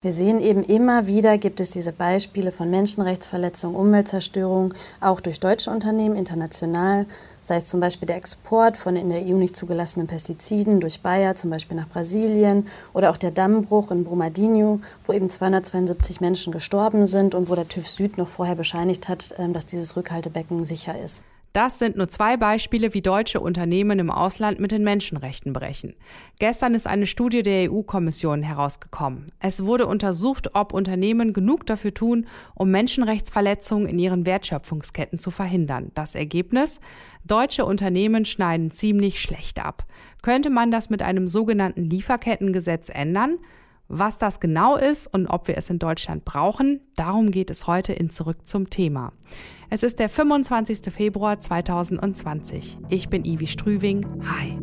Wir sehen eben immer wieder, gibt es diese Beispiele von Menschenrechtsverletzungen, Umweltzerstörung, auch durch deutsche Unternehmen international, sei es zum Beispiel der Export von in der EU nicht zugelassenen Pestiziden durch Bayer, zum Beispiel nach Brasilien, oder auch der Dammbruch in Brumadinho, wo eben 272 Menschen gestorben sind und wo der TÜV Süd noch vorher bescheinigt hat, ähm, dass dieses Rückhaltebecken sicher ist. Das sind nur zwei Beispiele, wie deutsche Unternehmen im Ausland mit den Menschenrechten brechen. Gestern ist eine Studie der EU-Kommission herausgekommen. Es wurde untersucht, ob Unternehmen genug dafür tun, um Menschenrechtsverletzungen in ihren Wertschöpfungsketten zu verhindern. Das Ergebnis? Deutsche Unternehmen schneiden ziemlich schlecht ab. Könnte man das mit einem sogenannten Lieferkettengesetz ändern? Was das genau ist und ob wir es in Deutschland brauchen, darum geht es heute in Zurück zum Thema. Es ist der 25. Februar 2020. Ich bin Ivi Strüving. Hi.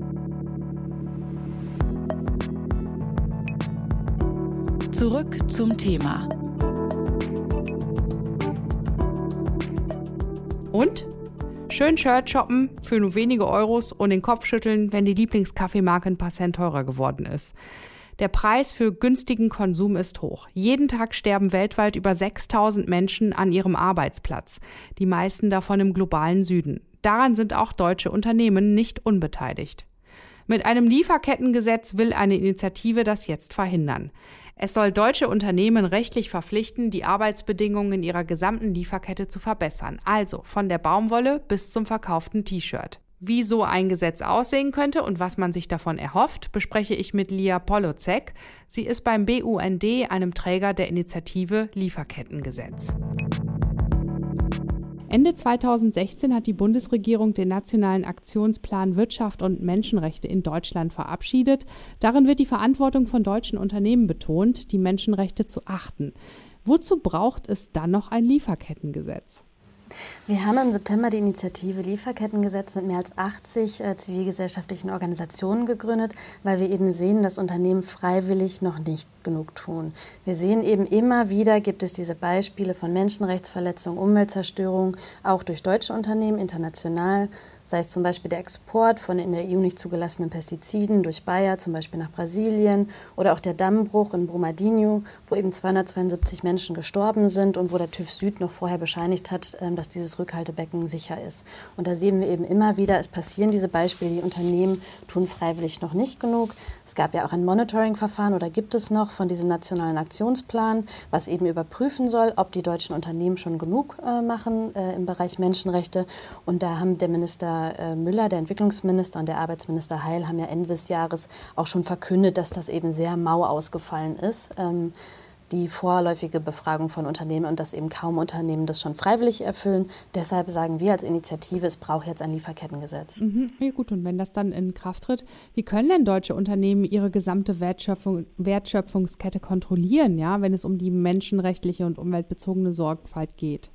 Zurück zum Thema. Und? Schön Shirt shoppen für nur wenige Euros und den Kopf schütteln, wenn die Lieblingskaffeemarke ein paar Cent teurer geworden ist. Der Preis für günstigen Konsum ist hoch. Jeden Tag sterben weltweit über 6000 Menschen an ihrem Arbeitsplatz, die meisten davon im globalen Süden. Daran sind auch deutsche Unternehmen nicht unbeteiligt. Mit einem Lieferkettengesetz will eine Initiative das jetzt verhindern. Es soll deutsche Unternehmen rechtlich verpflichten, die Arbeitsbedingungen in ihrer gesamten Lieferkette zu verbessern, also von der Baumwolle bis zum verkauften T-Shirt. Wie so ein Gesetz aussehen könnte und was man sich davon erhofft, bespreche ich mit Lia Polozek. Sie ist beim BUND, einem Träger der Initiative Lieferkettengesetz. Ende 2016 hat die Bundesregierung den Nationalen Aktionsplan Wirtschaft und Menschenrechte in Deutschland verabschiedet. Darin wird die Verantwortung von deutschen Unternehmen betont, die Menschenrechte zu achten. Wozu braucht es dann noch ein Lieferkettengesetz? Wir haben im September die Initiative Lieferkettengesetz mit mehr als 80 äh, zivilgesellschaftlichen Organisationen gegründet, weil wir eben sehen, dass Unternehmen freiwillig noch nicht genug tun. Wir sehen eben immer wieder, gibt es diese Beispiele von Menschenrechtsverletzungen, Umweltzerstörung, auch durch deutsche Unternehmen international sei es zum Beispiel der Export von in der EU nicht zugelassenen Pestiziden durch Bayer, zum Beispiel nach Brasilien, oder auch der Dammbruch in Brumadinho, wo eben 272 Menschen gestorben sind und wo der TÜV Süd noch vorher bescheinigt hat, ähm, dass dieses Rückhaltebecken sicher ist. Und da sehen wir eben immer wieder, es passieren diese Beispiele, die Unternehmen tun freiwillig noch nicht genug. Es gab ja auch ein Monitoring-Verfahren oder gibt es noch von diesem nationalen Aktionsplan, was eben überprüfen soll, ob die deutschen Unternehmen schon genug äh, machen äh, im Bereich Menschenrechte. Und da haben der Minister äh, Müller, der Entwicklungsminister, und der Arbeitsminister Heil haben ja Ende des Jahres auch schon verkündet, dass das eben sehr mau ausgefallen ist. Ähm, die vorläufige Befragung von Unternehmen und dass eben kaum Unternehmen das schon freiwillig erfüllen. Deshalb sagen wir als Initiative, es braucht jetzt ein Lieferkettengesetz. Mhm. Ja gut, und wenn das dann in Kraft tritt, wie können denn deutsche Unternehmen ihre gesamte Wertschöpfung, Wertschöpfungskette kontrollieren, ja, wenn es um die menschenrechtliche und umweltbezogene Sorgfalt geht?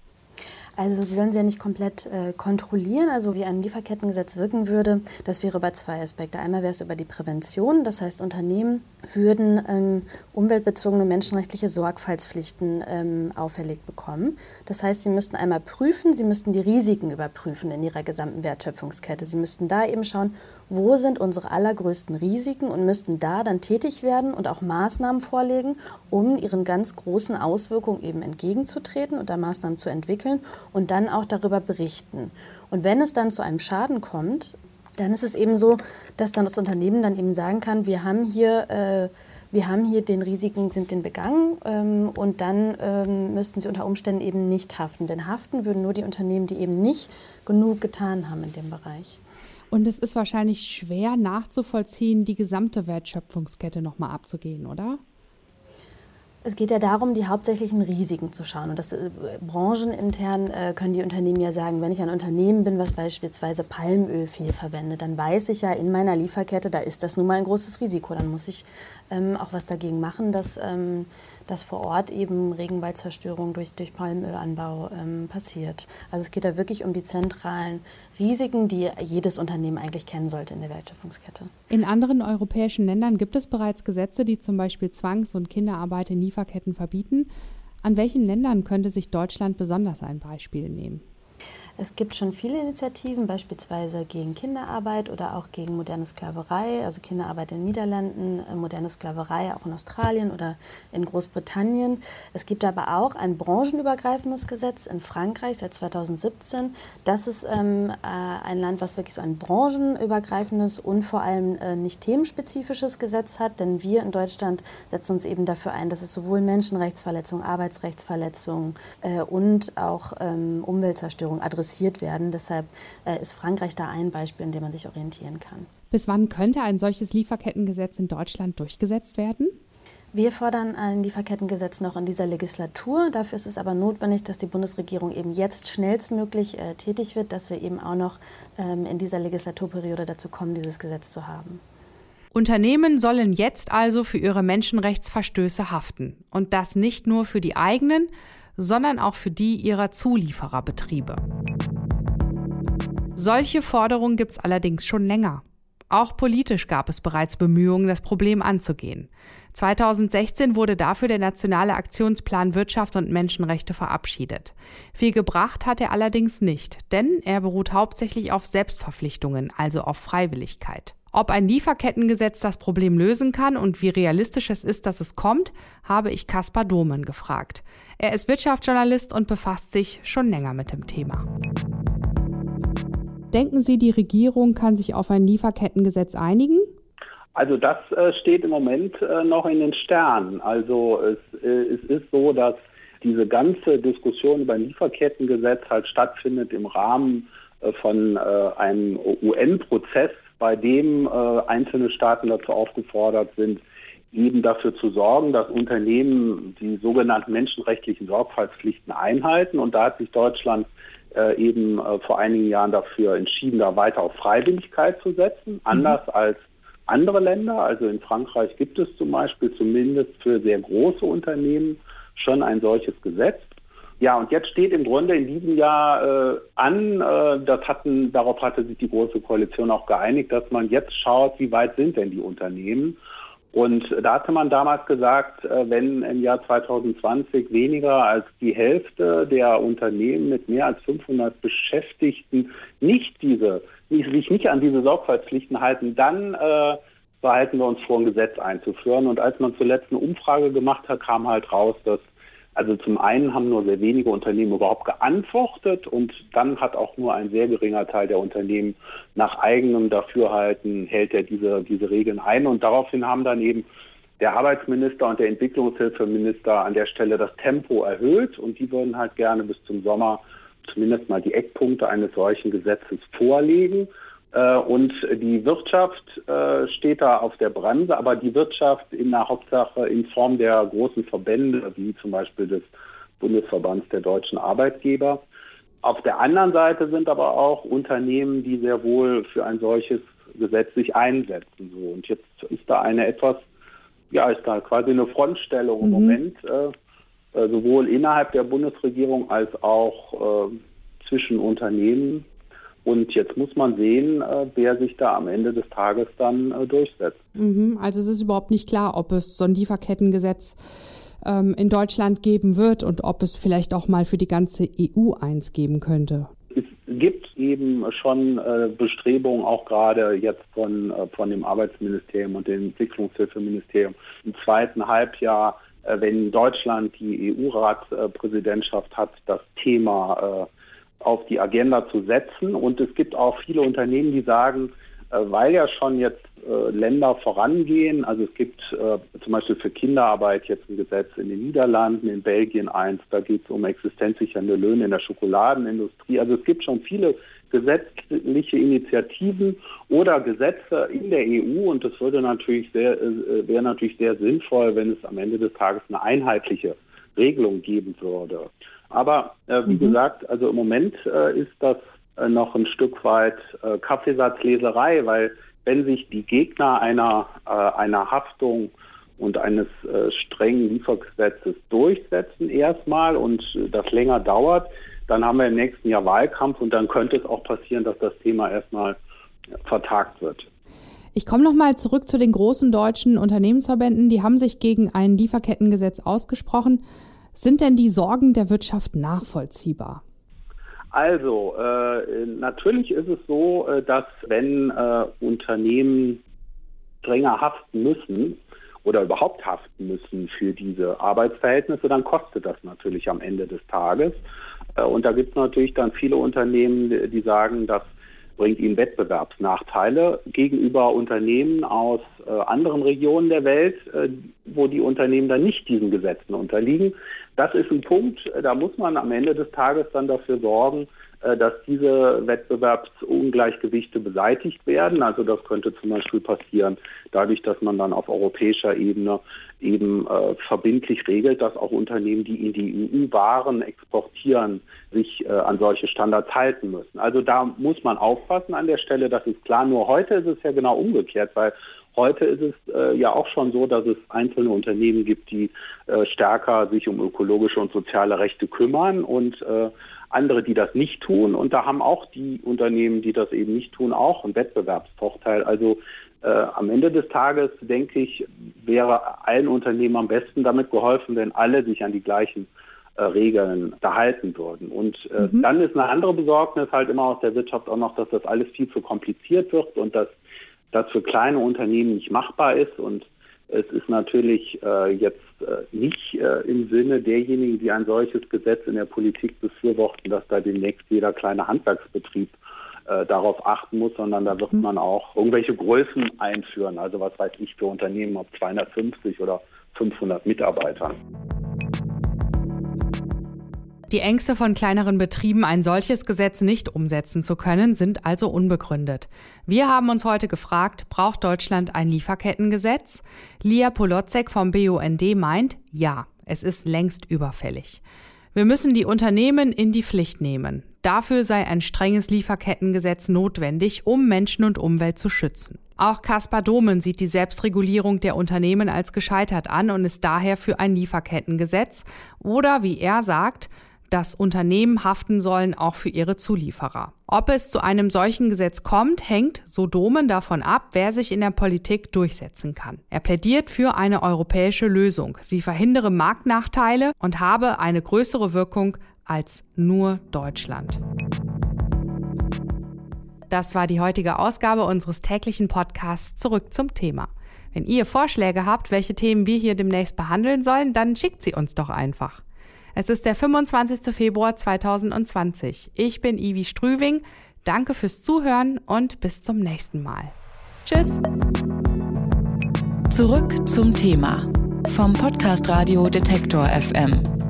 Also sie sollen sie ja nicht komplett äh, kontrollieren, also wie ein Lieferkettengesetz wirken würde. Das wäre über zwei Aspekte. Einmal wäre es über die Prävention, das heißt Unternehmen würden ähm, umweltbezogene menschenrechtliche Sorgfaltspflichten ähm, auferlegt bekommen. Das heißt, sie müssten einmal prüfen, sie müssten die Risiken überprüfen in ihrer gesamten Wertschöpfungskette. Sie müssten da eben schauen, wo sind unsere allergrößten Risiken und müssten da dann tätig werden und auch Maßnahmen vorlegen, um ihren ganz großen Auswirkungen eben entgegenzutreten und da Maßnahmen zu entwickeln und dann auch darüber berichten. Und wenn es dann zu einem Schaden kommt, dann ist es eben so, dass dann das Unternehmen dann eben sagen kann, wir haben hier äh, wir haben hier den Risiken, sind den begangen ähm, und dann ähm, müssten sie unter Umständen eben nicht haften. Denn haften würden nur die Unternehmen, die eben nicht genug getan haben in dem Bereich. Und es ist wahrscheinlich schwer nachzuvollziehen, die gesamte Wertschöpfungskette nochmal abzugehen, oder? Es geht ja darum, die hauptsächlichen Risiken zu schauen. Und das äh, branchenintern äh, können die Unternehmen ja sagen, wenn ich ein Unternehmen bin, was beispielsweise Palmöl viel verwendet, dann weiß ich ja in meiner Lieferkette, da ist das nun mal ein großes Risiko. Dann muss ich ähm, auch was dagegen machen, dass, ähm, dass vor Ort eben Regenwaldzerstörung durch, durch Palmölanbau ähm, passiert. Also es geht da wirklich um die zentralen Risiken, die jedes Unternehmen eigentlich kennen sollte in der Wertschöpfungskette. In anderen europäischen Ländern gibt es bereits Gesetze, die zum Beispiel Zwangs- und Kinderarbeit in Lieferketten verbieten. An welchen Ländern könnte sich Deutschland besonders ein Beispiel nehmen? Es gibt schon viele Initiativen, beispielsweise gegen Kinderarbeit oder auch gegen moderne Sklaverei, also Kinderarbeit in den Niederlanden, äh, moderne Sklaverei auch in Australien oder in Großbritannien. Es gibt aber auch ein branchenübergreifendes Gesetz in Frankreich seit 2017. Das ist ähm, äh, ein Land, was wirklich so ein branchenübergreifendes und vor allem äh, nicht themenspezifisches Gesetz hat, denn wir in Deutschland setzen uns eben dafür ein, dass es sowohl Menschenrechtsverletzungen, Arbeitsrechtsverletzungen äh, und auch ähm, Umweltzerstörung adressiert adressiert werden. Deshalb äh, ist Frankreich da ein Beispiel, in dem man sich orientieren kann. Bis wann könnte ein solches Lieferkettengesetz in Deutschland durchgesetzt werden? Wir fordern ein Lieferkettengesetz noch in dieser Legislatur. Dafür ist es aber notwendig, dass die Bundesregierung eben jetzt schnellstmöglich äh, tätig wird, dass wir eben auch noch ähm, in dieser Legislaturperiode dazu kommen, dieses Gesetz zu haben. Unternehmen sollen jetzt also für ihre Menschenrechtsverstöße haften. Und das nicht nur für die eigenen, sondern auch für die ihrer Zuliefererbetriebe. Solche Forderungen gibt es allerdings schon länger. Auch politisch gab es bereits Bemühungen, das Problem anzugehen. 2016 wurde dafür der Nationale Aktionsplan Wirtschaft und Menschenrechte verabschiedet. Viel gebracht hat er allerdings nicht, denn er beruht hauptsächlich auf Selbstverpflichtungen, also auf Freiwilligkeit. Ob ein Lieferkettengesetz das Problem lösen kann und wie realistisch es ist, dass es kommt, habe ich Kaspar Domen gefragt. Er ist Wirtschaftsjournalist und befasst sich schon länger mit dem Thema. Denken Sie, die Regierung kann sich auf ein Lieferkettengesetz einigen? Also das äh, steht im Moment äh, noch in den Sternen. Also es, äh, es, ist so, dass diese ganze Diskussion über ein Lieferkettengesetz halt stattfindet im Rahmen von einem UN-Prozess, bei dem äh, einzelne Staaten dazu aufgefordert sind, eben dafür zu sorgen, dass Unternehmen die sogenannten menschenrechtlichen Sorgfaltspflichten einhalten. Und da hat sich Deutschland äh, eben äh, vor einigen Jahren dafür entschieden, da weiter auf Freiwilligkeit zu setzen, mhm. anders als andere Länder. Also in Frankreich gibt es zum Beispiel zumindest für sehr große Unternehmen schon ein solches Gesetz. Ja, und jetzt steht im Grunde in diesem Jahr äh, an, äh, das hatten, darauf hatte sich die Große Koalition auch geeinigt, dass man jetzt schaut, wie weit sind denn die Unternehmen. Und da hatte man damals gesagt, äh, wenn im Jahr 2020 weniger als die Hälfte der Unternehmen mit mehr als 500 Beschäftigten nicht diese, sich nicht an diese Sorgfaltspflichten halten, dann äh, behalten wir uns vor, ein Gesetz einzuführen. Und als man zuletzt eine Umfrage gemacht hat, kam halt raus, dass also zum einen haben nur sehr wenige Unternehmen überhaupt geantwortet und dann hat auch nur ein sehr geringer Teil der Unternehmen nach eigenem Dafürhalten hält er diese, diese Regeln ein und daraufhin haben dann eben der Arbeitsminister und der Entwicklungshilfeminister an der Stelle das Tempo erhöht und die würden halt gerne bis zum Sommer zumindest mal die Eckpunkte eines solchen Gesetzes vorlegen. Äh, und die Wirtschaft äh, steht da auf der Bremse, aber die Wirtschaft in der Hauptsache in Form der großen Verbände, wie zum Beispiel des Bundesverbands der deutschen Arbeitgeber. Auf der anderen Seite sind aber auch Unternehmen, die sehr wohl für ein solches Gesetz sich einsetzen. So. Und jetzt ist da eine etwas, ja, ist da quasi eine Frontstellung im mhm. Moment, äh, äh sowohl innerhalb der Bundesregierung als auch äh, zwischen Unternehmen und jetzt muss man sehen, äh, wer sich da am Ende des Tages dann äh, durchsetzt. Mhm, also es ist überhaupt nicht klar, ob es so ein Lieferkettengesetz ähm, in Deutschland geben wird und ob es vielleicht auch mal für die ganze EU eins geben könnte. Es gibt eben schon äh, Bestrebungen, auch gerade jetzt von, von dem Arbeitsministerium und dem Entwicklungshilfeministerium im zweiten Halbjahr, wenn Deutschland die EU-Ratspräsidentschaft hat, das Thema auf die Agenda zu setzen. Und es gibt auch viele Unternehmen, die sagen, äh, weil ja schon jetzt äh, Länder vorangehen, also es gibt äh, zum Beispiel für Kinderarbeit jetzt ein Gesetz in den Niederlanden, in Belgien eins, da geht es um existenzsichernde Löhne in der Schokoladenindustrie. Also es gibt schon viele gesetzliche Initiativen oder Gesetze in der EU und das würde natürlich sehr, wäre natürlich sehr sinnvoll, wenn es am Ende des Tages eine einheitliche Regelung geben würde. Aber äh, wie mhm. gesagt, also im Moment äh, ist das äh, noch ein Stück weit äh, Kaffeesatzleserei, weil wenn sich die Gegner einer, äh, einer Haftung und eines äh, strengen Liefergesetzes durchsetzen erstmal und das länger dauert, dann haben wir im nächsten Jahr Wahlkampf und dann könnte es auch passieren, dass das Thema erstmal vertagt wird. Ich komme nochmal zurück zu den großen deutschen Unternehmensverbänden. Die haben sich gegen ein Lieferkettengesetz ausgesprochen. Sind denn die Sorgen der Wirtschaft nachvollziehbar? Also, äh, natürlich ist es so, äh, dass wenn äh, Unternehmen strenger haften müssen oder überhaupt haften müssen für diese Arbeitsverhältnisse, dann kostet das natürlich am Ende des Tages. Äh, und da gibt es natürlich dann viele Unternehmen, die sagen, das bringt ihnen Wettbewerbsnachteile gegenüber Unternehmen aus äh, anderen Regionen der Welt, äh, wo die Unternehmen dann nicht diesen Gesetzen unterliegen. Das ist ein Punkt, da muss man am Ende des Tages dann dafür sorgen, äh, dass diese Wettbewerbsungleichgewichte beseitigt werden. Also das könnte zum Beispiel passieren dadurch, dass man dann auf europäischer Ebene eben äh, verbindlich regelt, dass auch Unternehmen, die in die EU Waren exportieren, sich äh, an solche Standards halten müssen. Also da muss man aufpassen an der Stelle, das ist klar. Nur heute ist es ja genau umgekehrt, weil Heute ist es äh, ja auch schon so, dass es einzelne Unternehmen gibt, die äh, stärker sich um ökologische und soziale Rechte kümmern und äh, andere, die das nicht tun. Und da haben auch die Unternehmen, die das eben nicht tun, auch einen Wettbewerbsvorteil. Also äh, am Ende des Tages, denke ich, wäre allen Unternehmen am besten damit geholfen, wenn alle sich an die gleichen äh, Regeln erhalten würden. Und äh, mhm. dann ist eine andere Besorgnis halt immer aus der Wirtschaft auch noch, dass das alles viel zu kompliziert wird und dass das für kleine Unternehmen nicht machbar ist. Und es ist natürlich äh, jetzt äh, nicht äh, im Sinne derjenigen, die ein solches Gesetz in der Politik befürworten, dass da demnächst jeder kleine Handwerksbetrieb äh, darauf achten muss, sondern da wird mhm. man auch irgendwelche Größen einführen. Also was weiß ich für Unternehmen, ob 250 oder 500 Mitarbeitern. Die Ängste von kleineren Betrieben, ein solches Gesetz nicht umsetzen zu können, sind also unbegründet. Wir haben uns heute gefragt, braucht Deutschland ein Lieferkettengesetz? Lia Polotzek vom BUND meint, ja, es ist längst überfällig. Wir müssen die Unternehmen in die Pflicht nehmen. Dafür sei ein strenges Lieferkettengesetz notwendig, um Menschen und Umwelt zu schützen. Auch Kaspar Domen sieht die Selbstregulierung der Unternehmen als gescheitert an und ist daher für ein Lieferkettengesetz oder, wie er sagt, dass Unternehmen haften sollen, auch für ihre Zulieferer. Ob es zu einem solchen Gesetz kommt, hängt, so Domen, davon ab, wer sich in der Politik durchsetzen kann. Er plädiert für eine europäische Lösung. Sie verhindere Marktnachteile und habe eine größere Wirkung als nur Deutschland. Das war die heutige Ausgabe unseres täglichen Podcasts Zurück zum Thema. Wenn ihr Vorschläge habt, welche Themen wir hier demnächst behandeln sollen, dann schickt sie uns doch einfach. Es ist der 25. Februar 2020. Ich bin Ivi Strüving. Danke fürs Zuhören und bis zum nächsten Mal. Tschüss. Zurück zum Thema vom Podcast Radio Detektor FM.